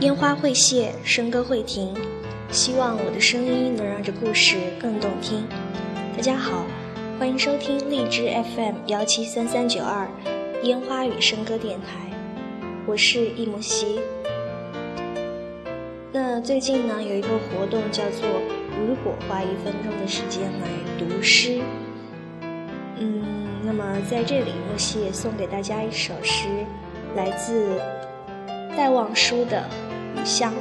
烟花会谢，笙歌会停。希望我的声音能让这故事更动听。大家好，欢迎收听荔枝 FM 幺七三三九二烟花与笙歌电台，我是易木希。那最近呢，有一个活动叫做“如果花一分钟的时间来读诗”。嗯，那么在这里，木希也送给大家一首诗，来自戴望舒的《雨巷》。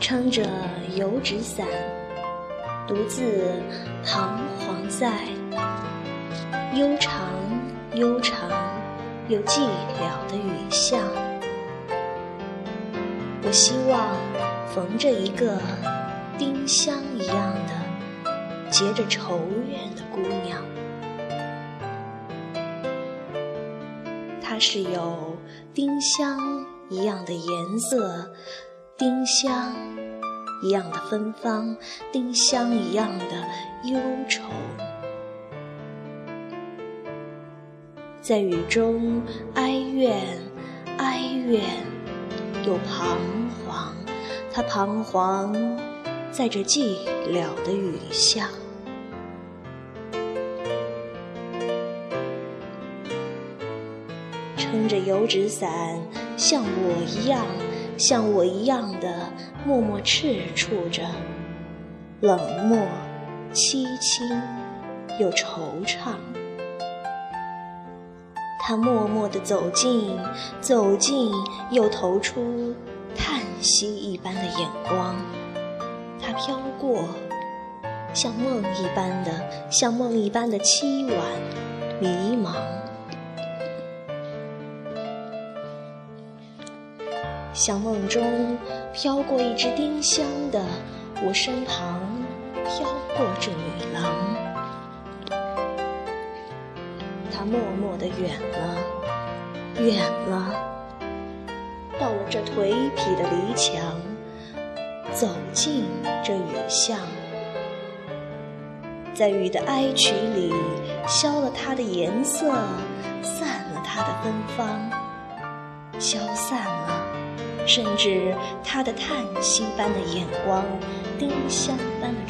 撑着油纸伞，独自彷徨在悠长悠长又寂寥的雨巷。我希望逢着一个丁香一样的结着愁怨的姑娘，她是有丁香一样的颜色。丁香一样的芬芳，丁香一样的忧愁，在雨中哀怨，哀怨又彷徨。他彷徨在这寂寥的雨巷，撑着油纸伞，像我一样。像我一样的默默赤处着，冷漠、凄清又惆怅。他默默地走近，走近又投出叹息一般的眼光。他飘过，像梦一般的，像梦一般的凄婉、迷茫。像梦中飘过一只丁香的我身旁，飘过这女郎，她默默地远了，远了，到了这颓圮的篱墙，走进这雨巷，在雨的哀曲里，消了它的颜色，散了它的芬芳，消散了。甚至他的叹息般的眼光，丁香般的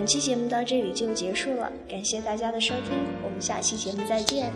本期节目到这里就结束了，感谢大家的收听，我们下期节目再见。